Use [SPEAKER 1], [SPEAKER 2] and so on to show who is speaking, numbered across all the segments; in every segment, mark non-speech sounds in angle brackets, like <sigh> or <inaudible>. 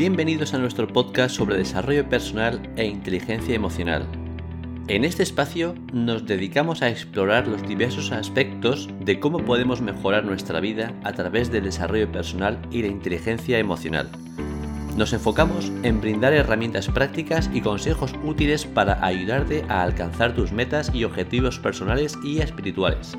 [SPEAKER 1] Bienvenidos a nuestro podcast sobre desarrollo personal e inteligencia emocional. En este espacio nos dedicamos a explorar los diversos aspectos de cómo podemos mejorar nuestra vida a través del desarrollo personal y la inteligencia emocional. Nos enfocamos en brindar herramientas prácticas y consejos útiles para ayudarte a alcanzar tus metas y objetivos personales y espirituales.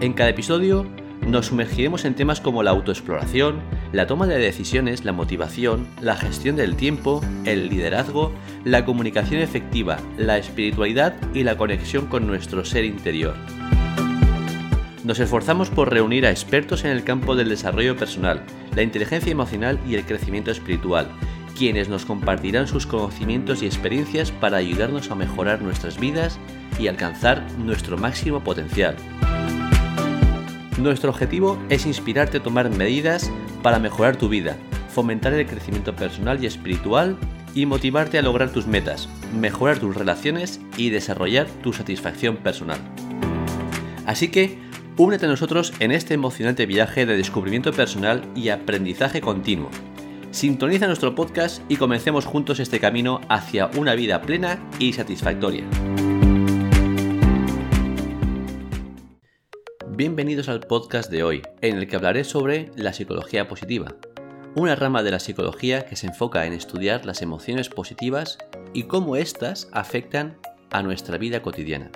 [SPEAKER 1] En cada episodio nos sumergiremos en temas como la autoexploración, la toma de decisiones, la motivación, la gestión del tiempo, el liderazgo, la comunicación efectiva, la espiritualidad y la conexión con nuestro ser interior. Nos esforzamos por reunir a expertos en el campo del desarrollo personal, la inteligencia emocional y el crecimiento espiritual, quienes nos compartirán sus conocimientos y experiencias para ayudarnos a mejorar nuestras vidas y alcanzar nuestro máximo potencial. Nuestro objetivo es inspirarte a tomar medidas para mejorar tu vida, fomentar el crecimiento personal y espiritual y motivarte a lograr tus metas, mejorar tus relaciones y desarrollar tu satisfacción personal. Así que, únete a nosotros en este emocionante viaje de descubrimiento personal y aprendizaje continuo. Sintoniza nuestro podcast y comencemos juntos este camino hacia una vida plena y satisfactoria. Bienvenidos al podcast de hoy, en el que hablaré sobre la psicología positiva, una rama de la psicología que se enfoca en estudiar las emociones positivas y cómo éstas afectan a nuestra vida cotidiana.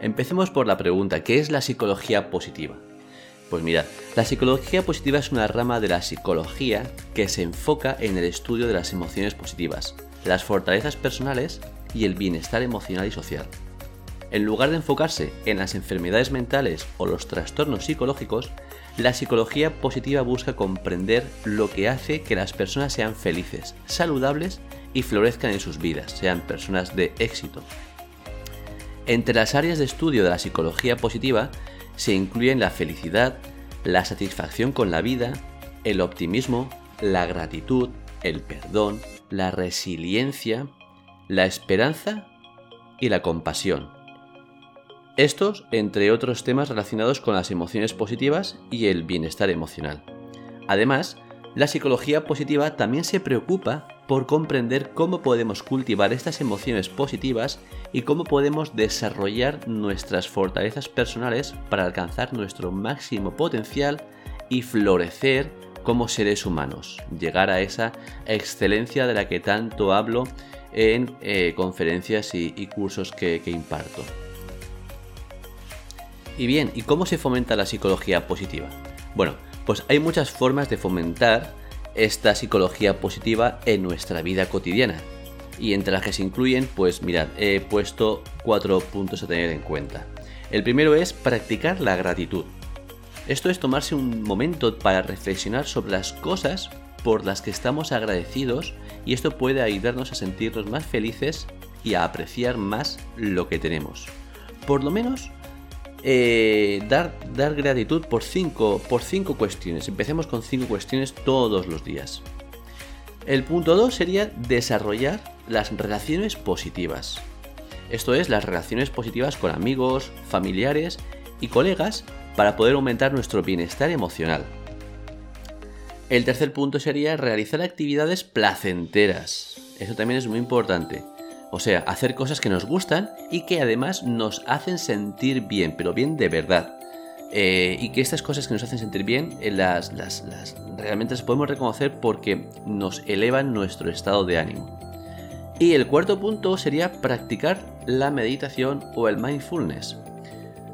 [SPEAKER 1] Empecemos por la pregunta, ¿qué es la psicología positiva? Pues mirad, la psicología positiva es una rama de la psicología que se enfoca en el estudio de las emociones positivas, las fortalezas personales y el bienestar emocional y social. En lugar de enfocarse en las enfermedades mentales o los trastornos psicológicos, la psicología positiva busca comprender lo que hace que las personas sean felices, saludables y florezcan en sus vidas, sean personas de éxito. Entre las áreas de estudio de la psicología positiva se incluyen la felicidad, la satisfacción con la vida, el optimismo, la gratitud, el perdón, la resiliencia, la esperanza y la compasión. Estos, entre otros temas relacionados con las emociones positivas y el bienestar emocional. Además, la psicología positiva también se preocupa por comprender cómo podemos cultivar estas emociones positivas y cómo podemos desarrollar nuestras fortalezas personales para alcanzar nuestro máximo potencial y florecer como seres humanos, llegar a esa excelencia de la que tanto hablo en eh, conferencias y, cursos que imparto. Y bien, ¿y cómo se fomenta la psicología positiva? Bueno, pues hay muchas formas de fomentar esta psicología positiva en nuestra vida cotidiana. Y entre las que se incluyen, pues mirad, he puesto cuatro puntos a tener en cuenta. El primero es practicar la gratitud. Esto es tomarse un momento para reflexionar sobre las cosas por las que estamos agradecidos y esto puede ayudarnos a sentirnos más felices y a apreciar más lo que tenemos. Por lo menos eh, dar, dar gratitud por cinco, por cinco cuestiones. Empecemos con cinco cuestiones todos los días. El punto 2 sería desarrollar las relaciones positivas. Esto es, las relaciones positivas con amigos, familiares y colegas para poder aumentar nuestro bienestar emocional. El tercer punto sería realizar actividades placenteras. Eso también es muy importante. O sea, hacer cosas que nos gustan y que además nos hacen sentir bien, pero bien de verdad. Eh, y que estas cosas que nos hacen sentir bien, eh, las, las, realmente las podemos reconocer porque nos elevan nuestro estado de ánimo. Y el cuarto punto sería practicar la meditación o el mindfulness.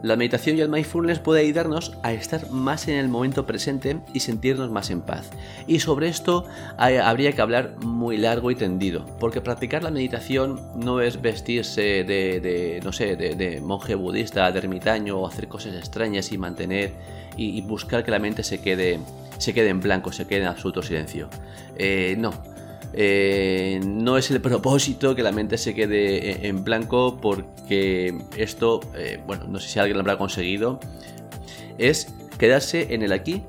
[SPEAKER 1] La meditación y el mindfulness puede ayudarnos a estar más en el momento presente y sentirnos más en paz. Y sobre esto habría que hablar muy largo y tendido, porque practicar la meditación no es vestirse de, no sé, de, monje budista, de ermitaño o hacer cosas extrañas y mantener y, buscar que la mente se quede, se quede en blanco, se quede en absoluto silencio. Eh, no, eh, no es el <laughs> propósito que la mente se quede en blanco porque esto, eh, bueno, no sé si alguien lo habrá conseguido, es quedarse en el aquí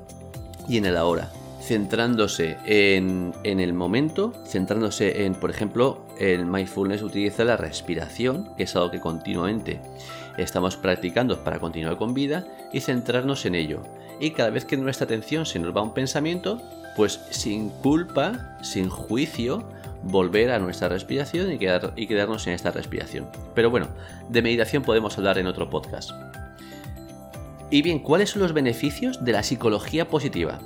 [SPEAKER 1] y en el ahora, centrándose en, en el momento, centrándose en, por ejemplo, el mindfulness utiliza la respiración, que es algo que continuamente estamos practicando para continuar con vida y centrarnos en ello. Y cada vez que nuestra atención se nos va a un pensamiento, pues sin culpa, sin juicio, volver a nuestra respiración y, quedarnos en esta respiración. Pero bueno, de meditación podemos hablar en otro podcast. Y bien, ¿cuáles son los beneficios de la psicología positiva?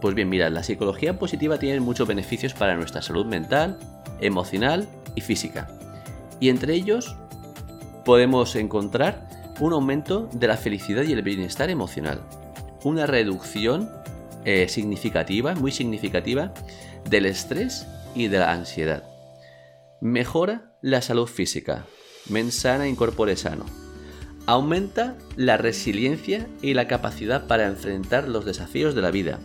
[SPEAKER 1] Pues bien, mirad, la psicología positiva tiene muchos beneficios para nuestra salud mental, emocional y física. Y entre ellos podemos encontrar un aumento de la felicidad y el bienestar emocional, una reducción eh, significativa, muy significativa, del estrés y de la ansiedad. Mejora la salud física, mensana incorpore sano. Aumenta la resiliencia y la capacidad para enfrentar los desafíos de la vida.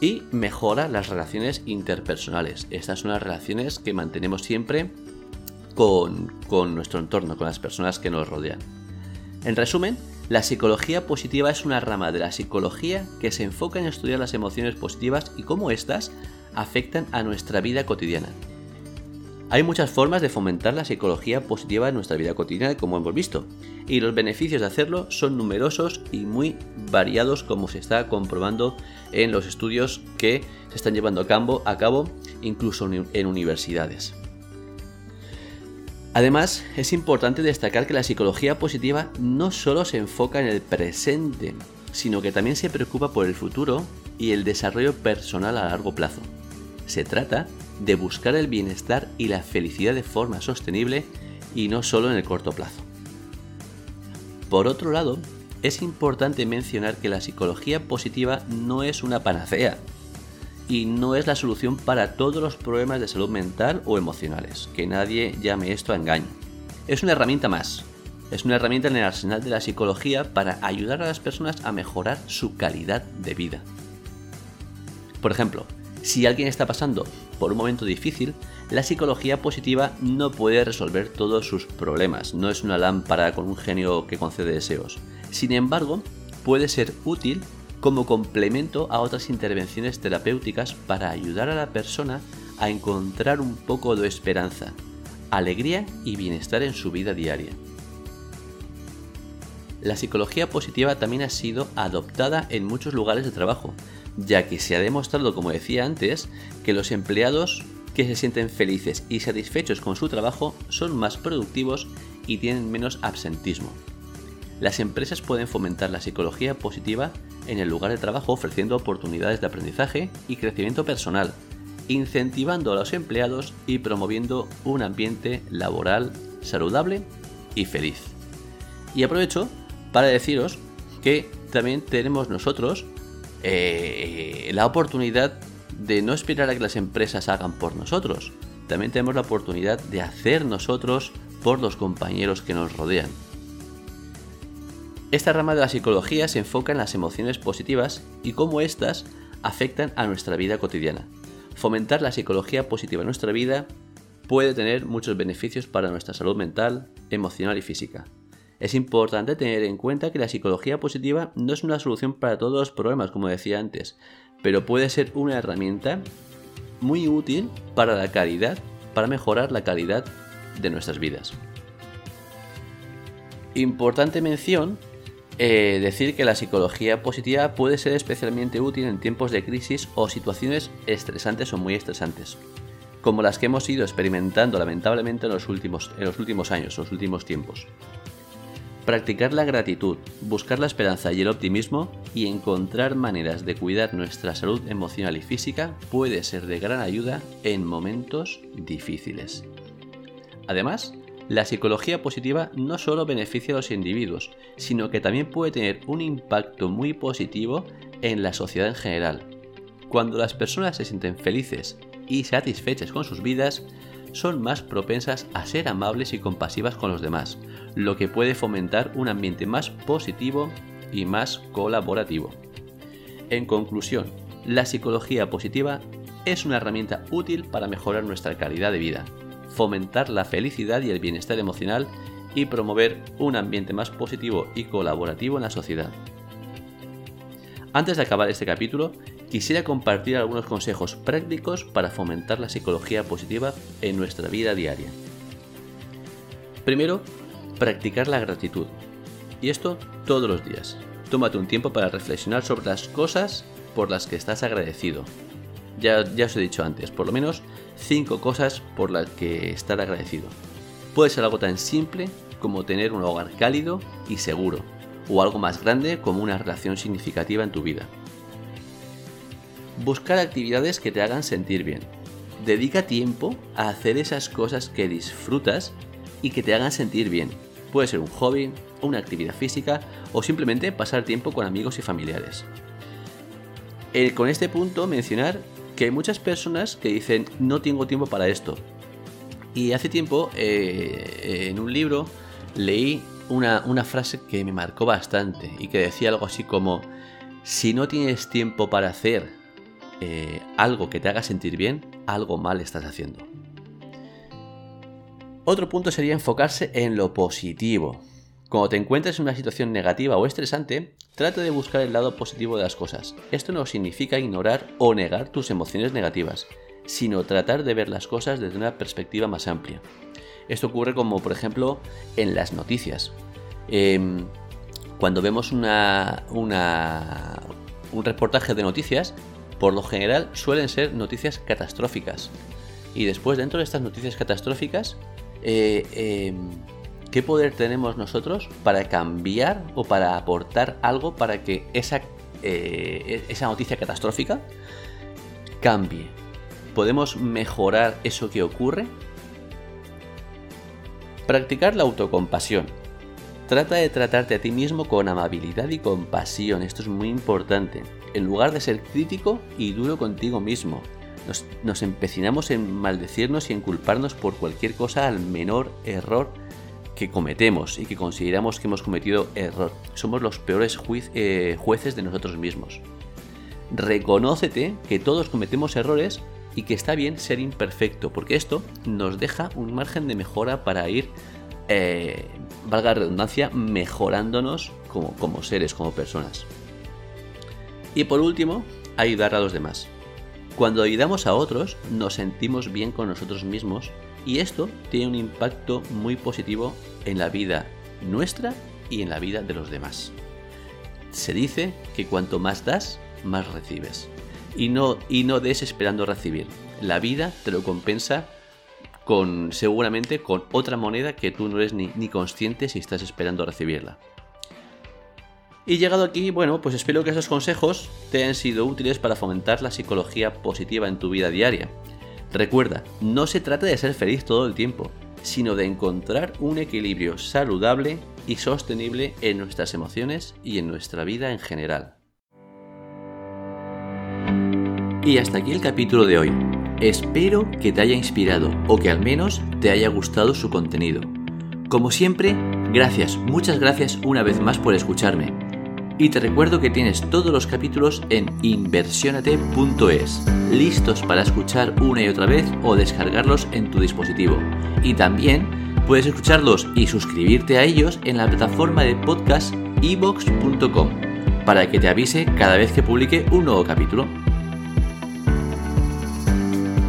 [SPEAKER 1] Y mejora las relaciones interpersonales. Estas son las relaciones que mantenemos siempre con, con nuestro entorno, con las personas que nos rodean. En resumen, la psicología positiva es una rama de la psicología que se enfoca en estudiar las emociones positivas y cómo éstas afectan a nuestra vida cotidiana. Hay muchas formas de fomentar la psicología positiva en nuestra vida cotidiana, como hemos visto, y los beneficios de hacerlo son numerosos y muy variados, como se está comprobando en los estudios que se están llevando a cabo, a cabo incluso en universidades. Además, es importante destacar que la psicología positiva no solo se enfoca en el presente, sino que también se preocupa por el futuro y el desarrollo personal a largo plazo. Se trata de buscar el bienestar y la felicidad de forma sostenible y no solo en el corto plazo. Por otro lado, es importante mencionar que la psicología positiva no es una panacea, y no es la solución para todos los problemas de salud mental o emocionales. Que nadie llame esto a engaño. Es una herramienta más. Es una herramienta en el arsenal de la psicología para ayudar a las personas a mejorar su calidad de vida. Por ejemplo, si alguien está pasando por un momento difícil, la psicología positiva no puede resolver todos sus problemas, no es una lámpara con un genio que concede deseos. Sin embargo, puede ser útil como complemento a otras intervenciones terapéuticas para ayudar a la persona a encontrar un poco de esperanza, alegría y bienestar en su vida diaria. La psicología positiva también ha sido adoptada en muchos lugares de trabajo, ya que se ha demostrado, como decía antes, que los empleados que se sienten felices y satisfechos con su trabajo son más productivos y tienen menos absentismo. Las empresas pueden fomentar la psicología positiva en el lugar de trabajo ofreciendo oportunidades de aprendizaje y crecimiento personal, incentivando a los empleados y promoviendo un ambiente laboral saludable y feliz. Y aprovecho para deciros que también tenemos nosotros eh, la oportunidad de no esperar a que las empresas hagan por nosotros. También tenemos la oportunidad de hacer nosotros por los compañeros que nos rodean. Esta rama de la psicología se enfoca en las emociones positivas y cómo éstas afectan a nuestra vida cotidiana. Fomentar la psicología positiva en nuestra vida puede tener muchos beneficios para nuestra salud mental, emocional y física. Es importante tener en cuenta que la psicología positiva no es una solución para todos los problemas, como decía antes, pero puede ser una herramienta muy útil para la calidad, para mejorar la calidad de nuestras vidas. Importante mención eh, decir que la psicología positiva puede ser especialmente útil en tiempos de crisis o situaciones estresantes o muy estresantes, como las que hemos ido experimentando lamentablemente en los últimos, en los últimos años, en los últimos tiempos. Practicar la gratitud, buscar la esperanza y el optimismo y encontrar maneras de cuidar nuestra salud emocional y física puede ser de gran ayuda en momentos difíciles. Además, la psicología positiva no solo beneficia a los individuos, sino que también puede tener un impacto muy positivo en la sociedad en general. Cuando las personas se sienten felices y satisfechas con sus vidas, son más propensas a ser amables y compasivas con los demás, lo que puede fomentar un ambiente más positivo y más colaborativo. En conclusión, la psicología positiva es una herramienta útil para mejorar nuestra calidad de vida, fomentar la felicidad y el bienestar emocional y promover un ambiente más positivo y colaborativo en la sociedad. Antes de acabar este capítulo, quisiera compartir algunos consejos prácticos para fomentar la psicología positiva en nuestra vida diaria. Primero, practicar la gratitud. Y esto todos los días. Tómate un tiempo para reflexionar sobre las cosas por las que estás agradecido. Ya, ya os he dicho antes, por lo menos 5 cosas por las que estar agradecido. Puede ser algo tan simple como tener un hogar cálido y seguro, o algo más grande como una relación significativa en tu vida. Buscar actividades que te hagan sentir bien. Dedica tiempo a hacer esas cosas que disfrutas y que te hagan sentir bien. Puede ser un hobby, una actividad física o simplemente pasar tiempo con amigos y familiares. Eh, con este punto mencionar que hay muchas personas que dicen no tengo tiempo para esto. Y hace tiempo eh, en un libro leí una, frase que me marcó bastante y que decía algo así como si no tienes tiempo para hacer eh, algo que te haga sentir bien, algo mal estás haciendo. Otro punto sería enfocarse en lo positivo. Cuando te encuentres en una situación negativa o estresante, trata de buscar el lado positivo de las cosas. Esto no significa ignorar o negar tus emociones negativas, sino tratar de ver las cosas desde una perspectiva más amplia. Esto ocurre como por ejemplo en las noticias. Em, cuando vemos un reportaje de noticias, por lo general suelen ser noticias catastróficas. Y después dentro de estas noticias catastróficas, eh, em, ¿qué poder tenemos nosotros para cambiar o para aportar algo para que esa, eh, esa noticia catastrófica cambie? ¿Podemos mejorar eso que ocurre? Practicar la autocompasión. Trata de tratarte a ti mismo con amabilidad y compasión, esto es muy importante, en lugar de ser crítico y duro contigo mismo. Nos, nos, empecinamos en maldecirnos y en culparnos por cualquier cosa al menor error que cometemos y que consideramos que hemos cometido error. Somos los peores eh, jueces de nosotros mismos. Reconócete que todos cometemos errores y que está bien ser imperfecto, porque esto nos deja un margen de mejora para ir, eh, valga la redundancia, mejorándonos como, como seres, como personas. Y por último, ayudar a los demás. Cuando ayudamos a otros, nos sentimos bien con nosotros mismos y esto tiene un impacto muy positivo en la vida nuestra y en la vida de los demás. Se dice que cuanto más das, más recibes y no, y no des esperando recibir. La vida te lo compensa con seguramente con otra moneda que tú no eres ni, ni consciente si estás esperando recibirla. Y llegado aquí, bueno, pues espero que esos consejos te hayan sido útiles para fomentar la psicología positiva en tu vida diaria. Recuerda, no se trata de ser feliz todo el tiempo, sino de encontrar un equilibrio saludable y sostenible en nuestras emociones y en nuestra vida en general. Y hasta aquí el capítulo de hoy. Espero que te haya inspirado o que al menos te haya gustado su contenido. Como siempre, gracias, muchas gracias una vez más por escucharme. Y te recuerdo que tienes todos los capítulos en inversionate.es, listos para escuchar una y otra vez o descargarlos en tu dispositivo. Y también puedes escucharlos y suscribirte a ellos en la plataforma de podcast evox.com para que te avise cada vez que publique un nuevo capítulo.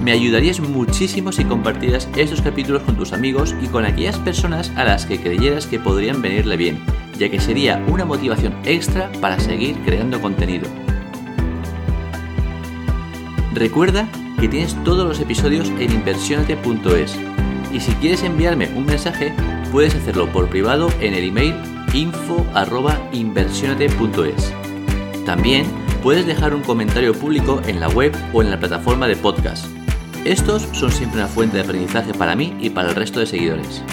[SPEAKER 1] Me ayudarías muchísimo si compartieras estos capítulos con tus amigos y con aquellas personas a las que creyeras que podrían venirle bien, ya que sería una motivación extra para seguir creando contenido. Recuerda que tienes todos los episodios en inversionate.es y si quieres enviarme un mensaje puedes hacerlo por privado en el email info@inversionate.es. También puedes dejar un comentario público en la web o en la plataforma de podcast. Estos son siempre una fuente de aprendizaje para mí y para el resto de seguidores.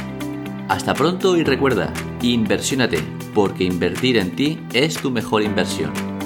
[SPEAKER 1] Hasta pronto y recuerda, inversiónate, porque invertir en ti es tu mejor inversión.